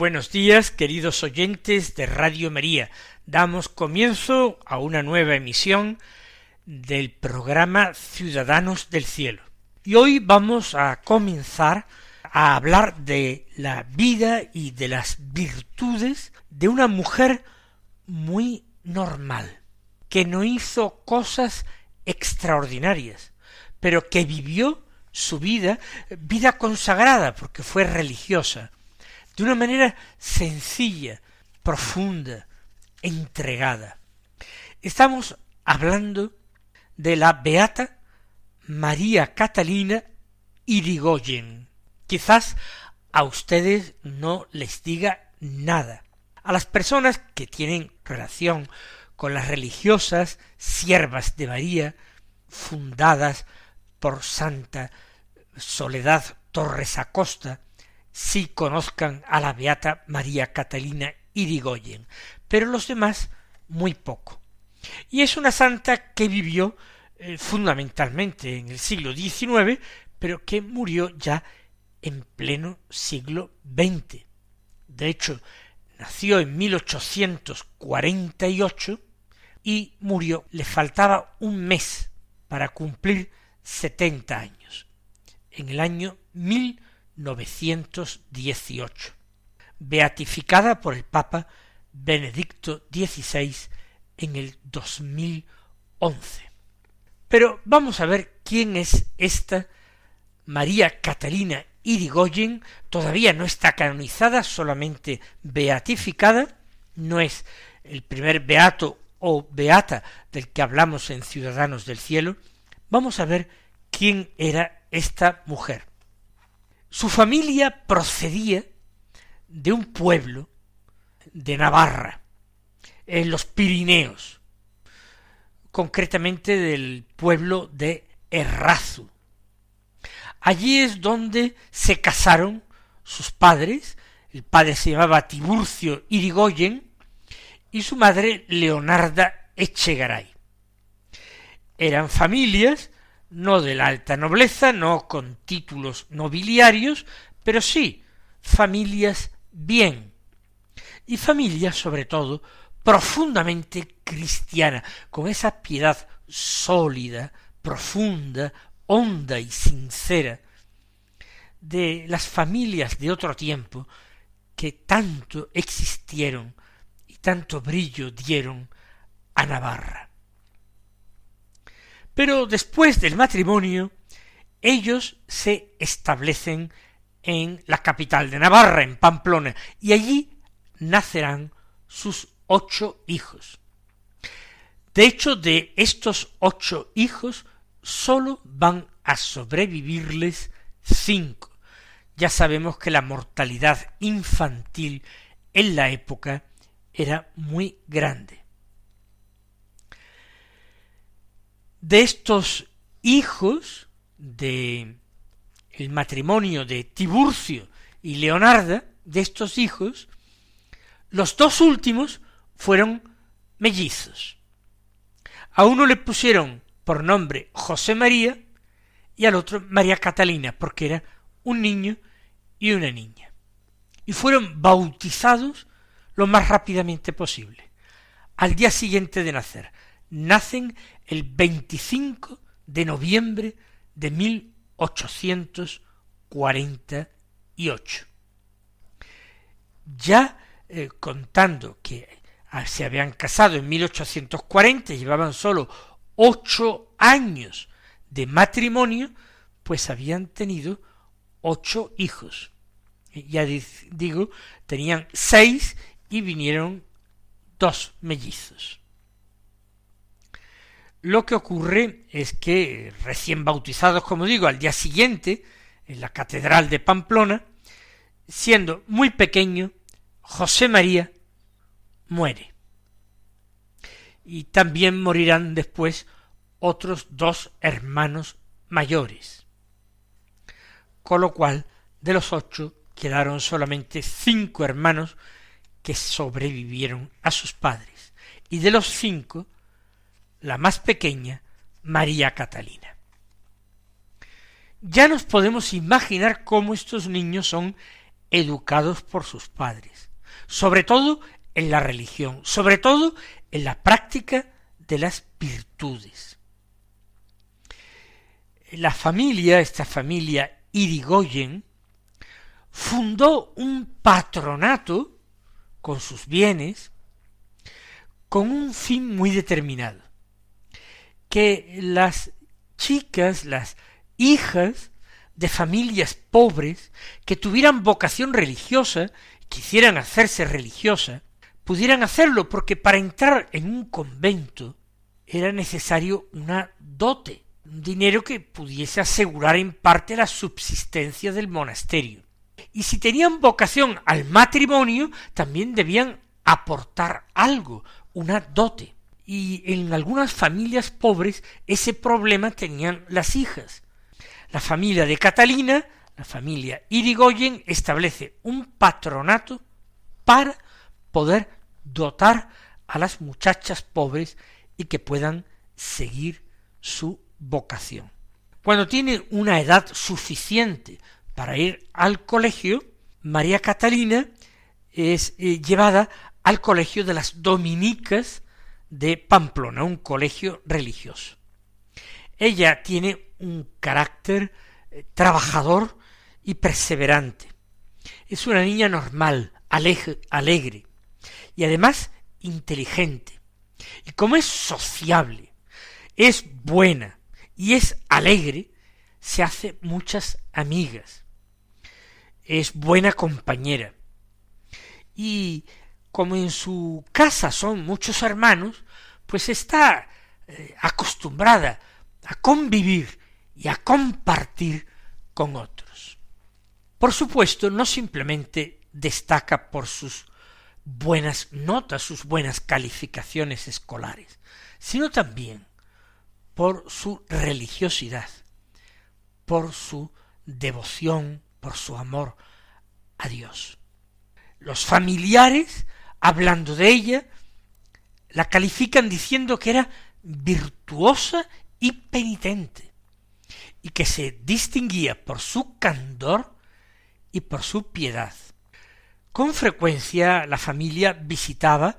Buenos días, queridos oyentes de Radio María. Damos comienzo a una nueva emisión del programa Ciudadanos del Cielo. Y hoy vamos a comenzar a hablar de la vida y de las virtudes de una mujer muy normal, que no hizo cosas extraordinarias, pero que vivió su vida, vida consagrada, porque fue religiosa, de una manera sencilla, profunda, entregada. Estamos hablando de la beata María Catalina Irigoyen. Quizás a ustedes no les diga nada. A las personas que tienen relación con las religiosas siervas de María, fundadas por Santa Soledad Torres Acosta, sí conozcan a la beata María Catalina Irigoyen, pero los demás muy poco. Y es una santa que vivió eh, fundamentalmente en el siglo XIX, pero que murió ya en pleno siglo XX. De hecho, nació en 1848 y murió, le faltaba un mes para cumplir setenta años, en el año 918, beatificada por el Papa Benedicto XVI en el 2011. Pero vamos a ver quién es esta María Catalina Irigoyen, todavía no está canonizada, solamente beatificada, no es el primer beato o beata del que hablamos en Ciudadanos del Cielo, vamos a ver quién era esta mujer. Su familia procedía de un pueblo de Navarra, en los Pirineos, concretamente del pueblo de Errazu. Allí es donde se casaron sus padres, el padre se llamaba Tiburcio Irigoyen y su madre Leonarda Echegaray. Eran familias no de la alta nobleza, no con títulos nobiliarios, pero sí familias bien, y familias sobre todo profundamente cristiana, con esa piedad sólida, profunda, honda y sincera de las familias de otro tiempo que tanto existieron y tanto brillo dieron a Navarra. Pero después del matrimonio, ellos se establecen en la capital de Navarra, en Pamplona, y allí nacerán sus ocho hijos. De hecho, de estos ocho hijos, sólo van a sobrevivirles cinco. Ya sabemos que la mortalidad infantil en la época era muy grande. De estos hijos de el matrimonio de Tiburcio y Leonarda, de estos hijos, los dos últimos fueron mellizos. A uno le pusieron por nombre José María y al otro María Catalina, porque era un niño y una niña. Y fueron bautizados lo más rápidamente posible, al día siguiente de nacer, nacen el 25 de noviembre de 1848. Ya eh, contando que ah, se habían casado en 1840, llevaban solo ocho años de matrimonio, pues habían tenido ocho hijos. Ya digo, tenían seis y vinieron dos mellizos. Lo que ocurre es que, recién bautizados, como digo, al día siguiente, en la Catedral de Pamplona, siendo muy pequeño, José María muere. Y también morirán después otros dos hermanos mayores. Con lo cual, de los ocho, quedaron solamente cinco hermanos que sobrevivieron a sus padres. Y de los cinco, la más pequeña, María Catalina. Ya nos podemos imaginar cómo estos niños son educados por sus padres, sobre todo en la religión, sobre todo en la práctica de las virtudes. La familia, esta familia Irigoyen, fundó un patronato con sus bienes, con un fin muy determinado, que las chicas, las hijas de familias pobres que tuvieran vocación religiosa, quisieran hacerse religiosa, pudieran hacerlo, porque para entrar en un convento era necesario una dote, un dinero que pudiese asegurar en parte la subsistencia del monasterio. Y si tenían vocación al matrimonio, también debían aportar algo, una dote. Y en algunas familias pobres ese problema tenían las hijas. La familia de Catalina, la familia Irigoyen, establece un patronato para poder dotar a las muchachas pobres y que puedan seguir su vocación. Cuando tiene una edad suficiente para ir al colegio, María Catalina es eh, llevada al colegio de las dominicas de Pamplona, un colegio religioso. Ella tiene un carácter eh, trabajador y perseverante. Es una niña normal, alegre y además inteligente. Y como es sociable, es buena y es alegre, se hace muchas amigas. Es buena compañera. Y como en su casa son muchos hermanos, pues está eh, acostumbrada a convivir y a compartir con otros. Por supuesto, no simplemente destaca por sus buenas notas, sus buenas calificaciones escolares, sino también por su religiosidad, por su devoción, por su amor a Dios. Los familiares, hablando de ella, la califican diciendo que era virtuosa y penitente, y que se distinguía por su candor y por su piedad. Con frecuencia la familia visitaba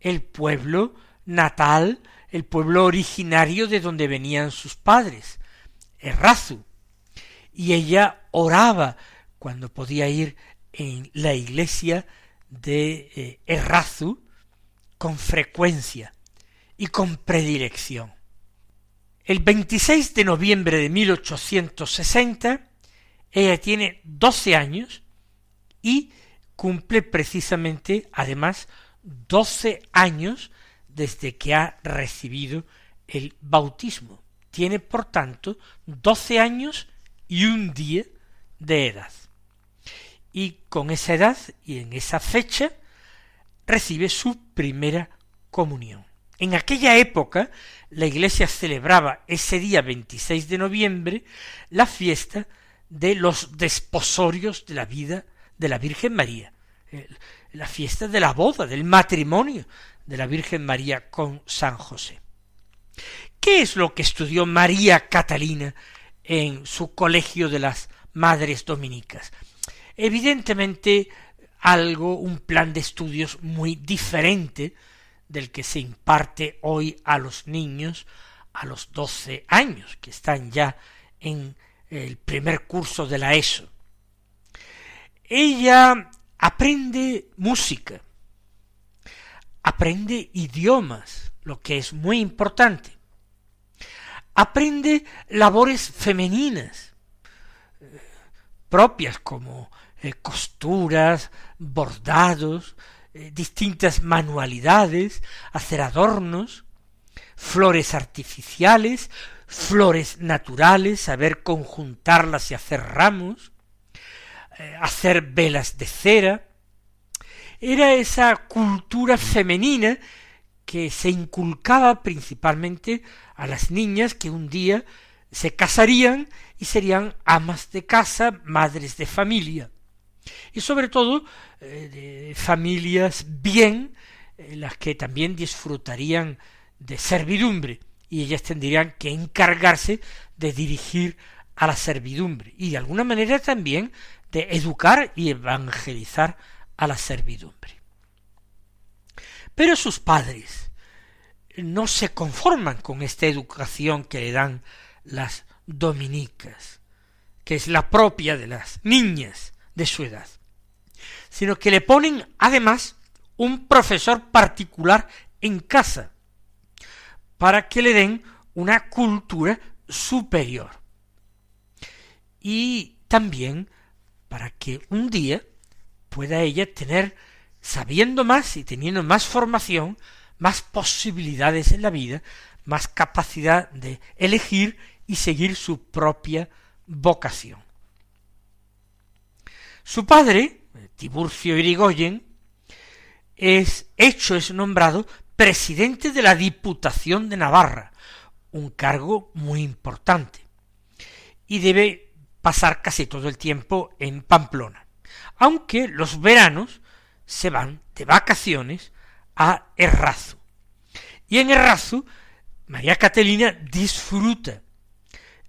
el pueblo natal, el pueblo originario de donde venían sus padres, Errazu, y ella oraba cuando podía ir en la iglesia de eh, con frecuencia y con predilección. El 26 de noviembre de 1860 ella tiene doce años y cumple precisamente, además, doce años desde que ha recibido el bautismo. Tiene, por tanto, doce años y un día de edad. Y con esa edad y en esa fecha recibe su primera comunión. En aquella época la Iglesia celebraba ese día 26 de noviembre la fiesta de los desposorios de la vida de la Virgen María, la fiesta de la boda, del matrimonio de la Virgen María con San José. ¿Qué es lo que estudió María Catalina en su colegio de las Madres Dominicas? Evidentemente algo, un plan de estudios muy diferente del que se imparte hoy a los niños a los doce años, que están ya en el primer curso de la ESO. Ella aprende música, aprende idiomas, lo que es muy importante, aprende labores femeninas eh, propias como eh, costuras, bordados, eh, distintas manualidades, hacer adornos, flores artificiales, flores naturales, saber conjuntarlas y hacer ramos, eh, hacer velas de cera. Era esa cultura femenina que se inculcaba principalmente a las niñas que un día se casarían y serían amas de casa, madres de familia. Y sobre todo eh, de familias bien, eh, las que también disfrutarían de servidumbre, y ellas tendrían que encargarse de dirigir a la servidumbre, y de alguna manera también de educar y evangelizar a la servidumbre. Pero sus padres no se conforman con esta educación que le dan las dominicas, que es la propia de las niñas de su edad, sino que le ponen además un profesor particular en casa, para que le den una cultura superior. Y también para que un día pueda ella tener, sabiendo más y teniendo más formación, más posibilidades en la vida, más capacidad de elegir y seguir su propia vocación. Su padre, Tiburcio Irigoyen, es hecho, es nombrado presidente de la Diputación de Navarra, un cargo muy importante, y debe pasar casi todo el tiempo en Pamplona, aunque los veranos se van de vacaciones a Errazu. Y en Errazu, María Catalina disfruta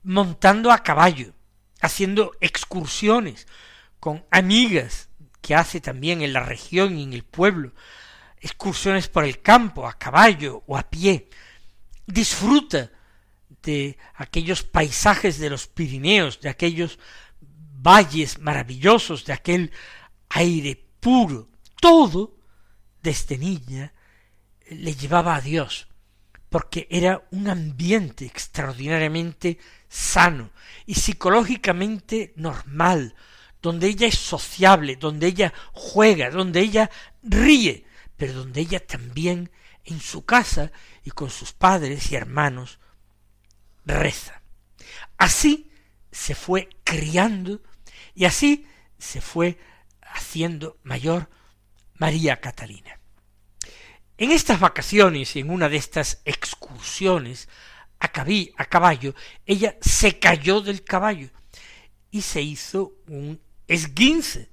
montando a caballo, haciendo excursiones con amigas que hace también en la región y en el pueblo, excursiones por el campo, a caballo o a pie, disfruta de aquellos paisajes de los Pirineos, de aquellos valles maravillosos, de aquel aire puro, todo desde niña le llevaba a Dios, porque era un ambiente extraordinariamente sano y psicológicamente normal, donde ella es sociable, donde ella juega, donde ella ríe, pero donde ella también en su casa y con sus padres y hermanos reza. Así se fue criando y así se fue haciendo mayor María Catalina. En estas vacaciones y en una de estas excursiones a, a caballo, ella se cayó del caballo y se hizo un esguince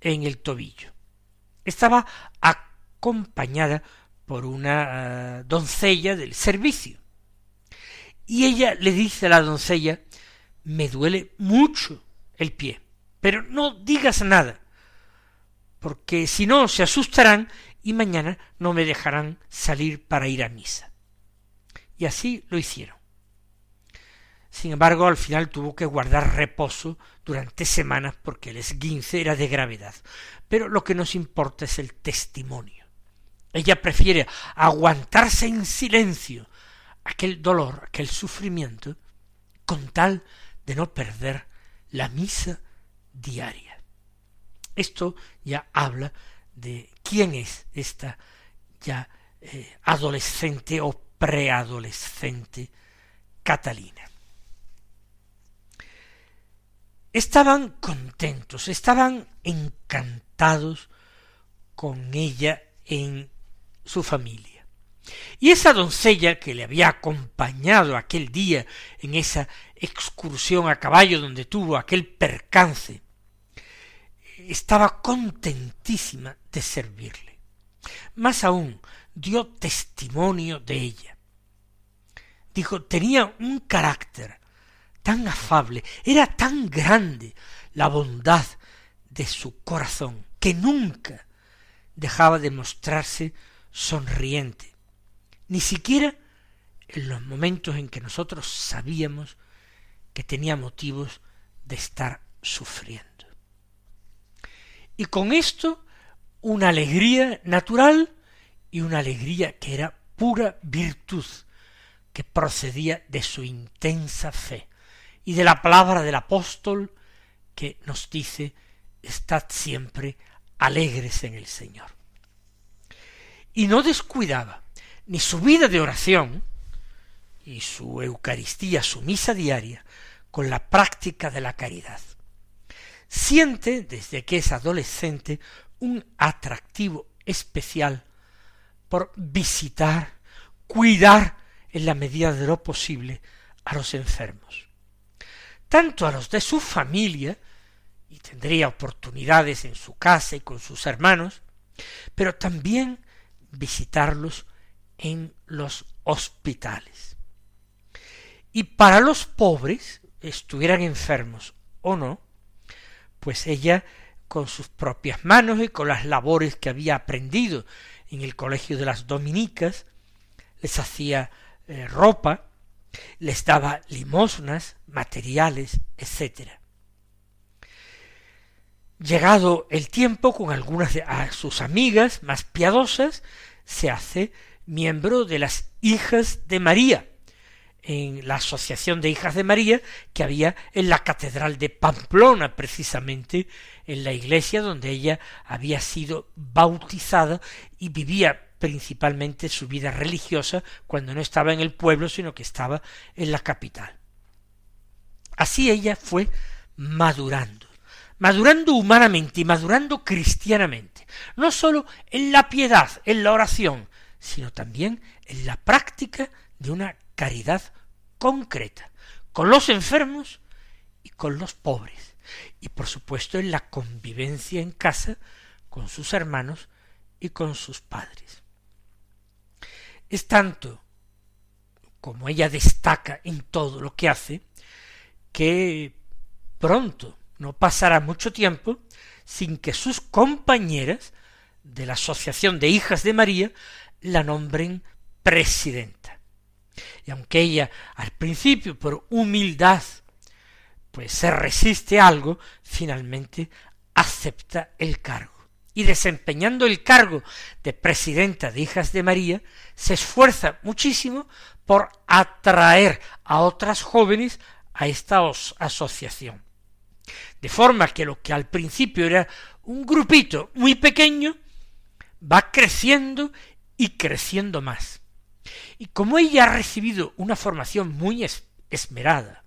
en el tobillo. Estaba acompañada por una eh, doncella del servicio. Y ella le dice a la doncella, me duele mucho el pie, pero no digas nada, porque si no se asustarán y mañana no me dejarán salir para ir a misa. Y así lo hicieron. Sin embargo, al final tuvo que guardar reposo durante semanas porque el esguince era de gravedad. Pero lo que nos importa es el testimonio. Ella prefiere aguantarse en silencio aquel dolor, aquel sufrimiento, con tal de no perder la misa diaria. Esto ya habla de quién es esta ya eh, adolescente o preadolescente Catalina. Estaban contentos, estaban encantados con ella en su familia. Y esa doncella que le había acompañado aquel día en esa excursión a caballo donde tuvo aquel percance, estaba contentísima de servirle. Más aún, dio testimonio de ella. Dijo, tenía un carácter tan afable, era tan grande la bondad de su corazón, que nunca dejaba de mostrarse sonriente, ni siquiera en los momentos en que nosotros sabíamos que tenía motivos de estar sufriendo. Y con esto una alegría natural y una alegría que era pura virtud, que procedía de su intensa fe y de la palabra del apóstol que nos dice estad siempre alegres en el Señor. Y no descuidaba ni su vida de oración, y su Eucaristía, su misa diaria, con la práctica de la caridad. Siente, desde que es adolescente, un atractivo especial por visitar, cuidar en la medida de lo posible a los enfermos. Tanto a los de su familia, y tendría oportunidades en su casa y con sus hermanos, pero también visitarlos en los hospitales. Y para los pobres, estuvieran enfermos o no, pues ella con sus propias manos y con las labores que había aprendido en el colegio de las dominicas, les hacía eh, ropa, les daba limosnas, materiales, etc. Llegado el tiempo, con algunas de sus amigas más piadosas, se hace miembro de las hijas de María, en la Asociación de Hijas de María que había en la Catedral de Pamplona, precisamente en la iglesia donde ella había sido bautizada y vivía principalmente su vida religiosa cuando no estaba en el pueblo, sino que estaba en la capital. Así ella fue madurando, madurando humanamente y madurando cristianamente, no sólo en la piedad, en la oración, sino también en la práctica de una caridad concreta con los enfermos y con los pobres, y por supuesto en la convivencia en casa con sus hermanos y con sus padres. Es tanto como ella destaca en todo lo que hace, que pronto no pasará mucho tiempo sin que sus compañeras de la Asociación de Hijas de María la nombren presidenta. Y aunque ella al principio por humildad pues se resiste a algo, finalmente acepta el cargo. Y desempeñando el cargo de presidenta de Hijas de María, se esfuerza muchísimo por atraer a otras jóvenes a esta asociación. De forma que lo que al principio era un grupito muy pequeño, va creciendo y creciendo más. Y como ella ha recibido una formación muy esmerada,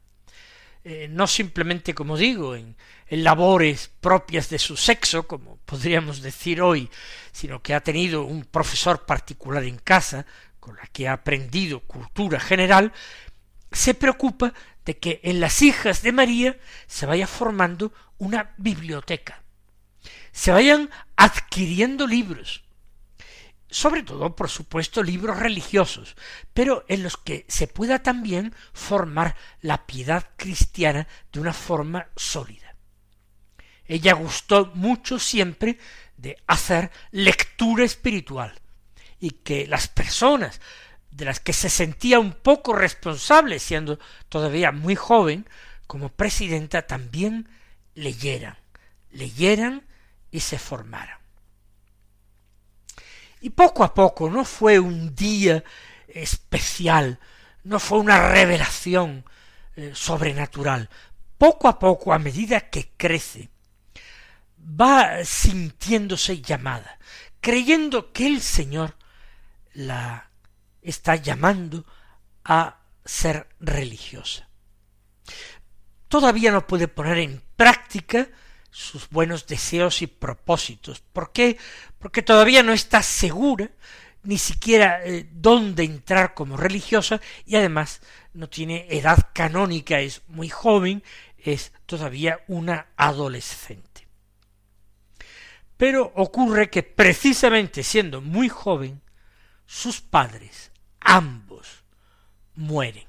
eh, no simplemente, como digo, en, en, labores propias de su sexo, como podríamos decir hoy, sino que ha tenido un profesor particular en casa, con la que ha aprendido cultura general, se preocupa de que en las hijas de María se vaya formando una biblioteca, se vayan adquiriendo libros, sobre todo, por supuesto, libros religiosos, pero en los que se pueda también formar la piedad cristiana de una forma sólida. Ella gustó mucho siempre de hacer lectura espiritual y que las personas de las que se sentía un poco responsable, siendo todavía muy joven, como presidenta, también leyeran, leyeran y se formaran. Y poco a poco no fue un día especial, no fue una revelación eh, sobrenatural. Poco a poco, a medida que crece, va sintiéndose llamada, creyendo que el Señor la está llamando a ser religiosa. Todavía no puede poner en práctica sus buenos deseos y propósitos. ¿Por qué? Porque todavía no está segura ni siquiera eh, dónde entrar como religiosa y además no tiene edad canónica, es muy joven, es todavía una adolescente. Pero ocurre que precisamente siendo muy joven, sus padres, ambos, mueren.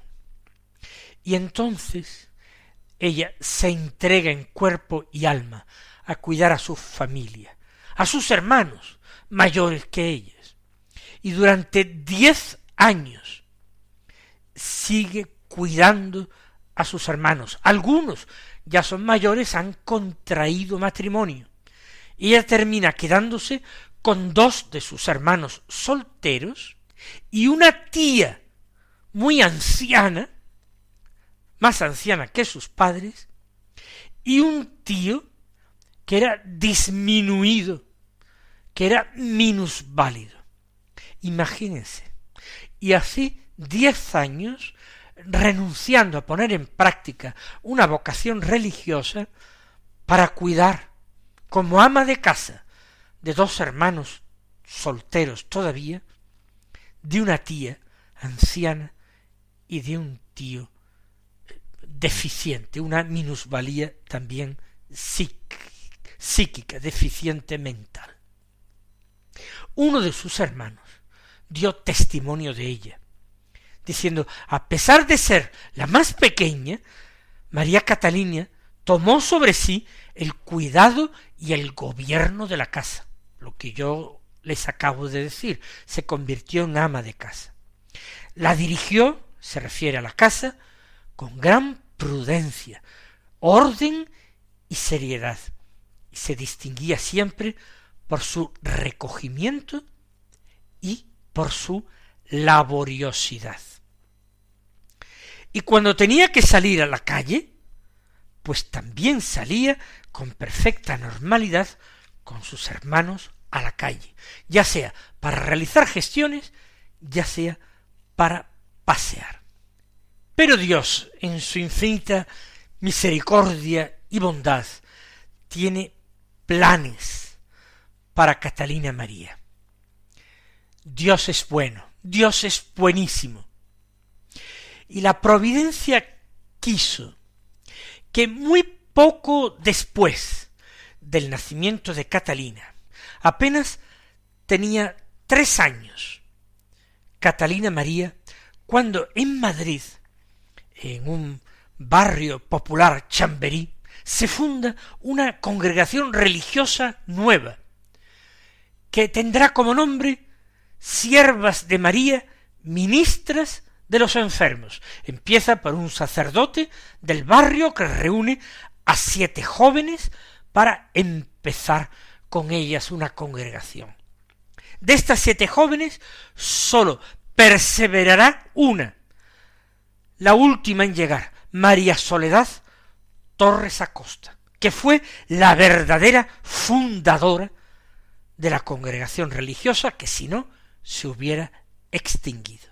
Y entonces ella se entrega en cuerpo y alma a cuidar a su familia, a sus hermanos mayores que ellas. Y durante diez años sigue cuidando a sus hermanos. Algunos ya son mayores, han contraído matrimonio. Ella termina quedándose con dos de sus hermanos solteros y una tía muy anciana más anciana que sus padres, y un tío que era disminuido, que era minusválido. Imagínense. Y así diez años renunciando a poner en práctica una vocación religiosa para cuidar como ama de casa de dos hermanos solteros todavía, de una tía anciana y de un tío deficiente, una minusvalía también psíquica, deficiente mental. Uno de sus hermanos dio testimonio de ella, diciendo, a pesar de ser la más pequeña, María Catalina tomó sobre sí el cuidado y el gobierno de la casa, lo que yo les acabo de decir, se convirtió en ama de casa. La dirigió, se refiere a la casa, con gran prudencia, orden y seriedad, y se distinguía siempre por su recogimiento y por su laboriosidad. Y cuando tenía que salir a la calle, pues también salía con perfecta normalidad con sus hermanos a la calle, ya sea para realizar gestiones, ya sea para pasear. Pero Dios, en su infinita misericordia y bondad, tiene planes para Catalina María. Dios es bueno, Dios es buenísimo. Y la providencia quiso que muy poco después del nacimiento de Catalina, apenas tenía tres años, Catalina María, cuando en Madrid, en un barrio popular chamberí, se funda una congregación religiosa nueva, que tendrá como nombre Siervas de María, ministras de los enfermos. Empieza por un sacerdote del barrio que reúne a siete jóvenes para empezar con ellas una congregación. De estas siete jóvenes, sólo perseverará una, la última en llegar, María Soledad Torres Acosta, que fue la verdadera fundadora de la congregación religiosa que si no se hubiera extinguido.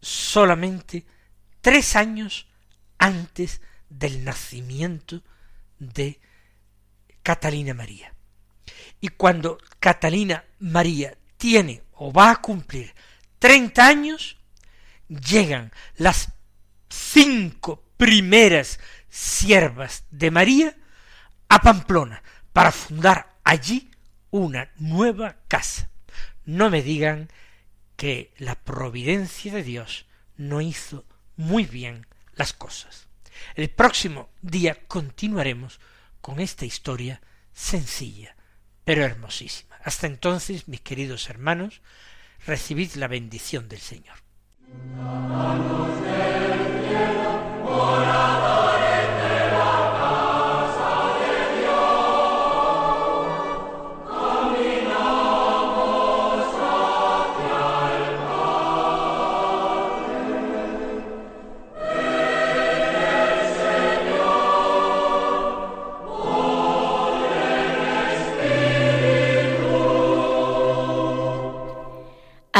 Solamente tres años antes del nacimiento de Catalina María. Y cuando Catalina María tiene o va a cumplir treinta años, llegan las cinco primeras siervas de María a Pamplona para fundar allí una nueva casa. No me digan que la providencia de Dios no hizo muy bien las cosas. El próximo día continuaremos con esta historia sencilla, pero hermosísima. Hasta entonces, mis queridos hermanos, recibid la bendición del Señor. Amen.